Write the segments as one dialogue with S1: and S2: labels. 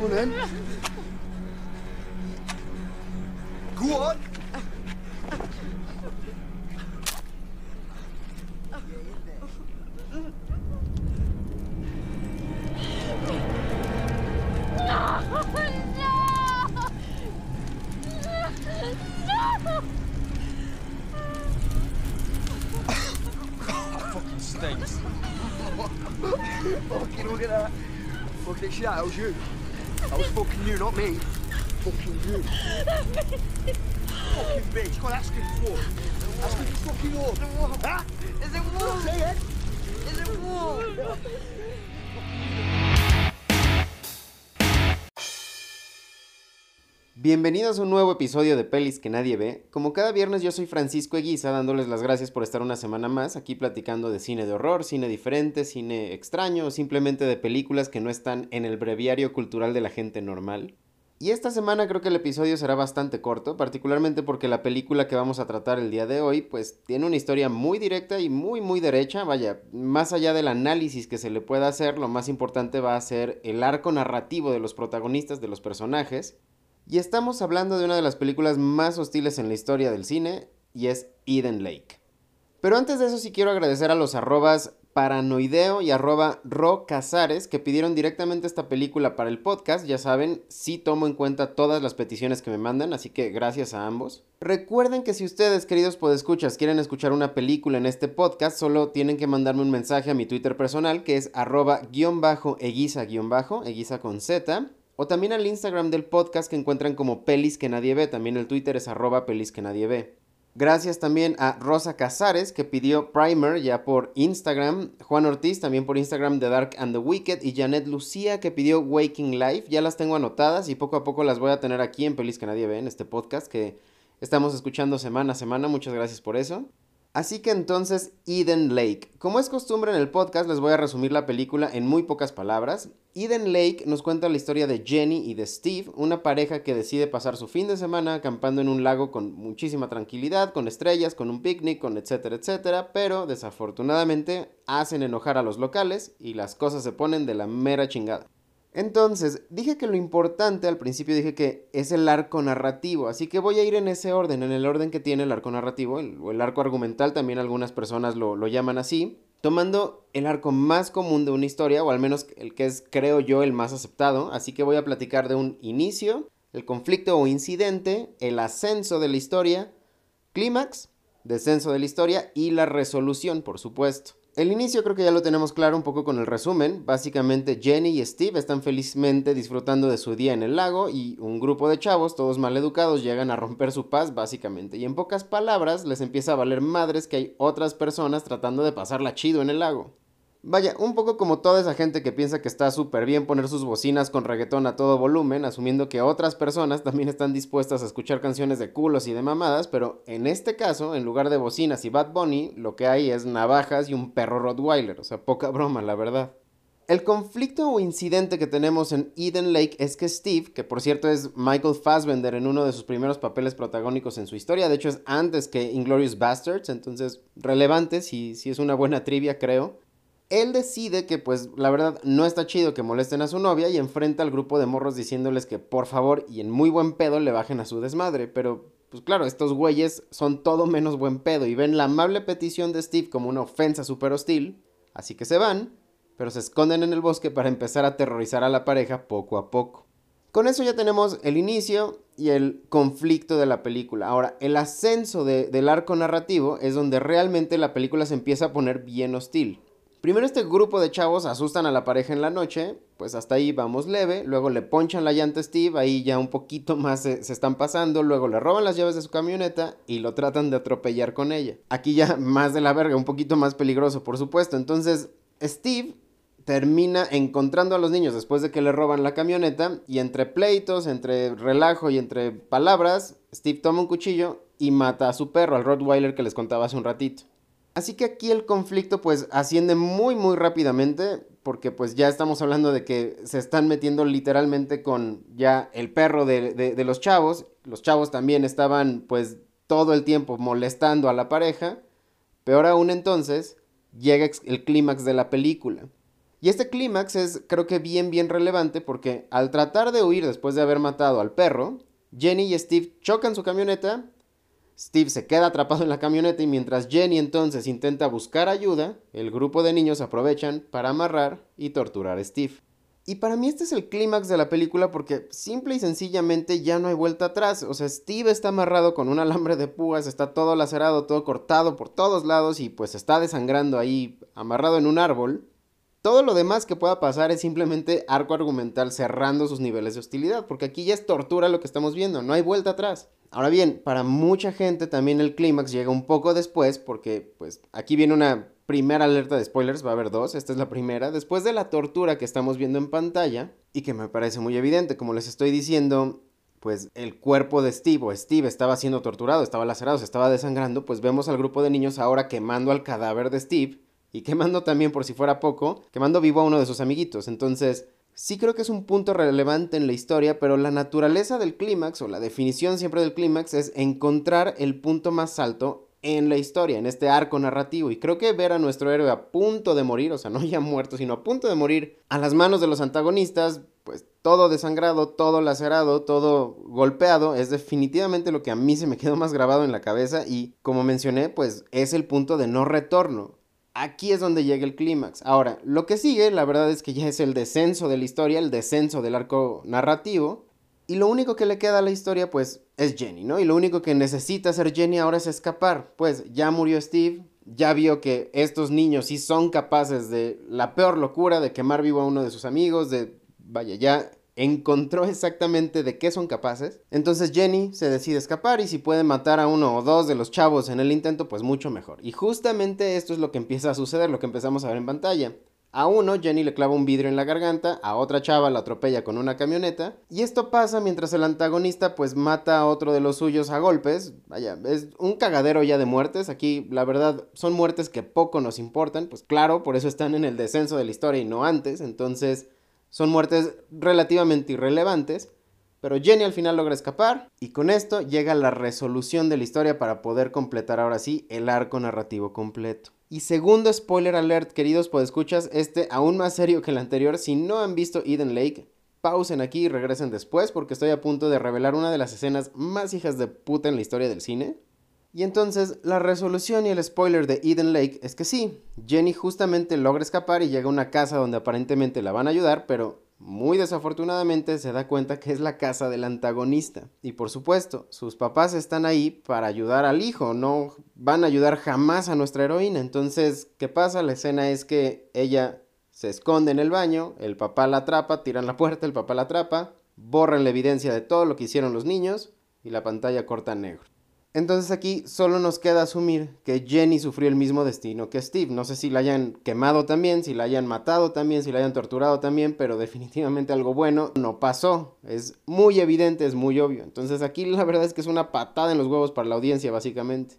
S1: Unten. Kuon. stinks. Fucking look at that. Fucking shit out was you. I was fucking you, not me. Fucking you. fucking bitch. God, that's good for. That's good fucking war. Is it warm? Huh?
S2: Is it warm?
S1: Say it.
S2: Is it?
S3: Bienvenidos a un nuevo episodio de Pelis que nadie ve. Como cada viernes yo soy Francisco Eguiza dándoles las gracias por estar una semana más aquí platicando de cine de horror, cine diferente, cine extraño o simplemente de películas que no están en el breviario cultural de la gente normal. Y esta semana creo que el episodio será bastante corto, particularmente porque la película que vamos a tratar el día de hoy pues tiene una historia muy directa y muy muy derecha, vaya, más allá del análisis que se le pueda hacer, lo más importante va a ser el arco narrativo de los protagonistas, de los personajes. Y estamos hablando de una de las películas más hostiles en la historia del cine, y es Eden Lake. Pero antes de eso sí quiero agradecer a los arrobas paranoideo y arroba ro casares que pidieron directamente esta película para el podcast. Ya saben, sí tomo en cuenta todas las peticiones que me mandan, así que gracias a ambos. Recuerden que si ustedes, queridos podescuchas, quieren escuchar una película en este podcast, solo tienen que mandarme un mensaje a mi Twitter personal, que es arroba guion bajo eguiza guion bajo, eguiza con Z. O también al Instagram del podcast que encuentran como Pelis que nadie ve. También el Twitter es arroba pelis que nadie ve. Gracias también a Rosa Casares que pidió Primer ya por Instagram. Juan Ortiz también por Instagram de Dark and the Wicked. Y Janet Lucía que pidió Waking Life. Ya las tengo anotadas y poco a poco las voy a tener aquí en Pelis que nadie ve en este podcast que estamos escuchando semana a semana. Muchas gracias por eso. Así que entonces Eden Lake. Como es costumbre en el podcast, les voy a resumir la película en muy pocas palabras. Eden Lake nos cuenta la historia de Jenny y de Steve, una pareja que decide pasar su fin de semana acampando en un lago con muchísima tranquilidad, con estrellas, con un picnic, con etcétera, etcétera, pero desafortunadamente hacen enojar a los locales y las cosas se ponen de la mera chingada. Entonces, dije que lo importante al principio dije que es el arco narrativo, así que voy a ir en ese orden, en el orden que tiene el arco narrativo, el, o el arco argumental, también algunas personas lo, lo llaman así, tomando el arco más común de una historia, o al menos el que es, creo yo, el más aceptado, así que voy a platicar de un inicio, el conflicto o incidente, el ascenso de la historia, clímax, descenso de la historia y la resolución, por supuesto. El inicio creo que ya lo tenemos claro un poco con el resumen. Básicamente Jenny y Steve están felizmente disfrutando de su día en el lago y un grupo de chavos, todos mal educados, llegan a romper su paz básicamente. Y en pocas palabras les empieza a valer madres que hay otras personas tratando de pasarla chido en el lago. Vaya, un poco como toda esa gente que piensa que está súper bien poner sus bocinas con reggaetón a todo volumen, asumiendo que otras personas también están dispuestas a escuchar canciones de culos y de mamadas, pero en este caso, en lugar de bocinas y Bad Bunny, lo que hay es navajas y un perro Rottweiler, o sea, poca broma, la verdad. El conflicto o incidente que tenemos en Eden Lake es que Steve, que por cierto es Michael Fassbender en uno de sus primeros papeles protagónicos en su historia, de hecho es antes que Inglorious Bastards, entonces relevante, si, si es una buena trivia creo, él decide que pues la verdad no está chido que molesten a su novia y enfrenta al grupo de morros diciéndoles que por favor y en muy buen pedo le bajen a su desmadre, pero pues claro, estos güeyes son todo menos buen pedo y ven la amable petición de Steve como una ofensa súper hostil, así que se van, pero se esconden en el bosque para empezar a aterrorizar a la pareja poco a poco. Con eso ya tenemos el inicio y el conflicto de la película. Ahora, el ascenso de, del arco narrativo es donde realmente la película se empieza a poner bien hostil. Primero este grupo de chavos asustan a la pareja en la noche, pues hasta ahí vamos leve, luego le ponchan la llanta a Steve, ahí ya un poquito más se, están pasando, luego le roban las llaves de su camioneta y lo tratan de atropellar con ella. Aquí ya más de la verga, un poquito más peligroso por supuesto. Entonces Steve termina encontrando a los niños después de que le roban la camioneta y entre pleitos, entre relajo y entre palabras, Steve toma un cuchillo y mata a su perro, al Rottweiler que les contaba hace un ratito. Así que aquí el conflicto pues asciende muy muy rápidamente porque pues ya estamos hablando de que se están metiendo literalmente con ya el perro de, de, de, los chavos. Los chavos también estaban pues todo el tiempo molestando a la pareja. Peor aún entonces llega el clímax de la película. Y este clímax es creo que bien bien relevante porque al tratar de huir después de haber matado al perro, Jenny y Steve chocan su camioneta, Steve se queda atrapado en la camioneta y mientras Jenny entonces intenta buscar ayuda, el grupo de niños aprovechan para amarrar y torturar a Steve. Y para mí este es el clímax de la película porque simple y sencillamente ya no hay vuelta atrás. O sea, Steve está amarrado con un alambre de púas, está todo lacerado, todo cortado por todos lados y pues está desangrando ahí amarrado en un árbol. Todo lo demás que pueda pasar es simplemente arco argumental cerrando sus niveles de hostilidad, porque aquí ya es tortura lo que estamos viendo, no hay vuelta atrás. Ahora bien, para mucha gente también el clímax llega un poco después, porque pues aquí viene una primera alerta de spoilers, va a haber dos, esta es la primera, después de la tortura que estamos viendo en pantalla, y que me parece muy evidente, como les estoy diciendo, pues el cuerpo de Steve o Steve estaba siendo torturado, estaba lacerado, se estaba desangrando, pues vemos al grupo de niños ahora quemando al cadáver de Steve y quemando también, por si fuera poco, quemando vivo a uno de sus amiguitos. Entonces, sí creo que es un punto relevante en la historia, pero la naturaleza del clímax, o la definición siempre del clímax, es encontrar el punto más alto en la historia, en este arco narrativo. Y creo que ver a nuestro héroe a punto de morir, o sea, no ya muerto, sino a punto de morir a las manos de los antagonistas, pues todo desangrado, todo lacerado, todo golpeado, es definitivamente lo que a mí se me quedó más grabado en la cabeza y como mencioné, pues es el punto de no retorno. Aquí es donde llega el clímax. Ahora, lo que sigue, la verdad es que ya es el descenso de la historia, el descenso del arco narrativo. Y lo único que le queda a la historia, pues, es Jenny, ¿no? Y lo único que necesita hacer Jenny ahora es escapar. Pues ya murió Steve, ya vio que estos niños sí son capaces de la peor locura, de quemar vivo a uno de sus amigos, de, vaya, ya encontró exactamente de qué son capaces. Entonces Jenny se decide escapar y si puede matar a uno o dos de los chavos en el intento, pues mucho mejor. Y justamente esto es lo que empieza a suceder, lo que empezamos a ver en pantalla. A uno, Jenny le clava un vidrio en la garganta, a otra chava la atropella con una camioneta, y esto pasa mientras el antagonista pues mata a otro de los suyos a golpes. Vaya, es un cagadero ya de muertes, aquí la verdad son muertes que poco nos importan, pues claro, por eso están en el descenso de la historia y no antes, entonces son muertes relativamente irrelevantes, pero Jenny al final logra escapar y con esto llega la resolución de la historia para poder completar ahora sí el arco narrativo completo. Y segundo spoiler alert, queridos escuchas este aún más serio que el anterior, si no han visto Eden Lake, pausen aquí y regresen después porque estoy a punto de revelar una de las escenas más hijas de puta en la historia del cine. Y entonces la resolución y el spoiler de Eden Lake es que sí, Jenny justamente logra escapar y llega a una casa donde aparentemente la van a ayudar, pero muy desafortunadamente se da cuenta que es la casa del antagonista. Y por supuesto, sus papás están ahí para ayudar al hijo, no van a ayudar jamás a nuestra heroína. Entonces, ¿qué pasa? La escena es que ella se esconde en el baño, el papá la atrapa, tiran la puerta, el papá la atrapa, borran la evidencia de todo lo que hicieron los niños y la pantalla corta negro. Entonces aquí solo nos queda asumir que Jenny sufrió el mismo destino que Steve. No sé si la hayan quemado también, si la hayan matado también, si la hayan torturado también, pero definitivamente algo bueno no pasó. Es muy evidente, es muy obvio. Entonces aquí la verdad es que es una patada en los huevos para la audiencia, básicamente.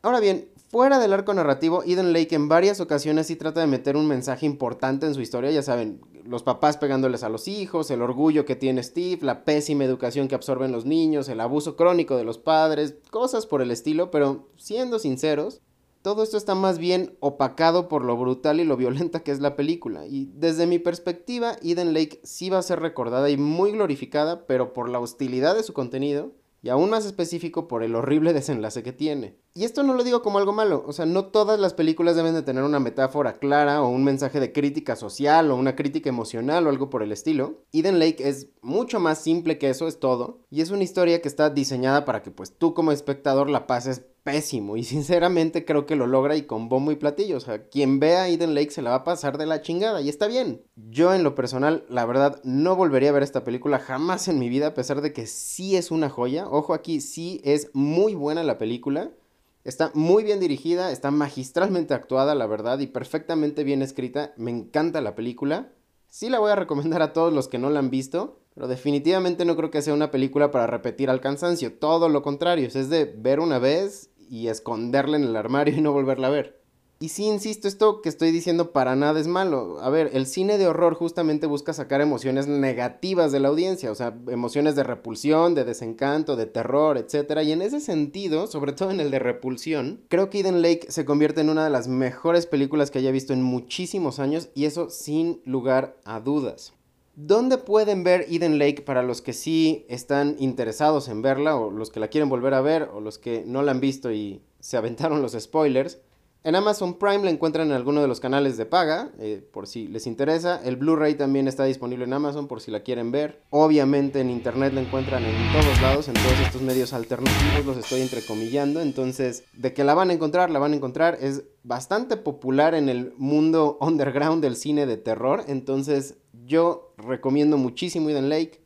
S3: Ahora bien, fuera del arco narrativo, Eden Lake en varias ocasiones sí trata de meter un mensaje importante en su historia, ya saben, los papás pegándoles a los hijos, el orgullo que tiene Steve, la pésima educación que absorben los niños, el abuso crónico de los padres, cosas por el estilo, pero siendo sinceros, todo esto está más bien opacado por lo brutal y lo violenta que es la película. Y desde mi perspectiva, Eden Lake sí va a ser recordada y muy glorificada, pero por la hostilidad de su contenido y aún más específico por el horrible desenlace que tiene. Y esto no lo digo como algo malo, o sea, no todas las películas deben de tener una metáfora clara o un mensaje de crítica social o una crítica emocional o algo por el estilo. Eden Lake es mucho más simple que eso, es todo, y es una historia que está diseñada para que pues tú como espectador la pases pésimo y sinceramente creo que lo logra y con bombo y platillo. O sea, quien vea Eden Lake se la va a pasar de la chingada y está bien. Yo en lo personal, la verdad, no volvería a ver esta película jamás en mi vida a pesar de que sí es una joya. Ojo aquí, sí es muy buena la película. Está muy bien dirigida, está magistralmente actuada, la verdad, y perfectamente bien escrita. Me encanta la película. Sí la voy a recomendar a todos los que no la han visto. Pero definitivamente no creo que sea una película para repetir al cansancio. Todo lo contrario, es de ver una vez y esconderla en el armario y no volverla a ver. Y sí, insisto, esto que estoy diciendo para nada es malo. A ver, el cine de horror justamente busca sacar emociones negativas de la audiencia, o sea, emociones de repulsión, de desencanto, de terror, etc. Y en ese sentido, sobre todo en el de repulsión, creo que Eden Lake se convierte en una de las mejores películas que haya visto en muchísimos años y eso sin lugar a dudas. ¿Dónde pueden ver Eden Lake para los que sí están interesados en verla o los que la quieren volver a ver o los que no la han visto y se aventaron los spoilers? En Amazon Prime la encuentran en alguno de los canales de paga, eh, por si les interesa. El Blu-ray también está disponible en Amazon por si la quieren ver. Obviamente en internet la encuentran en todos lados, en todos estos medios alternativos los estoy entrecomillando. Entonces, de que la van a encontrar, la van a encontrar. Es bastante popular en el mundo underground del cine de terror. Entonces, yo recomiendo muchísimo Eden Lake.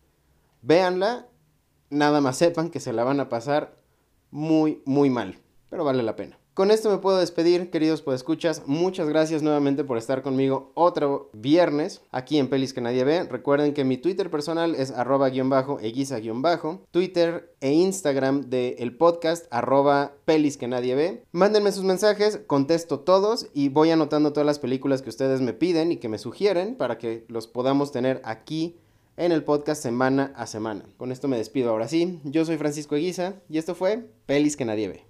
S3: Véanla, nada más sepan que se la van a pasar muy, muy mal. Pero vale la pena. Con esto me puedo despedir, queridos podescuchas. Muchas gracias nuevamente por estar conmigo otro viernes aquí en Pelis que nadie ve. Recuerden que mi Twitter personal es arroba guion bajo eguiza guion bajo. Twitter e Instagram del podcast arroba pelis que nadie ve. Mándenme sus mensajes, contesto todos y voy anotando todas las películas que ustedes me piden y que me sugieren para que los podamos tener aquí en el podcast semana a semana. Con esto me despido ahora sí. Yo soy Francisco Eguiza y esto fue Pelis que nadie ve.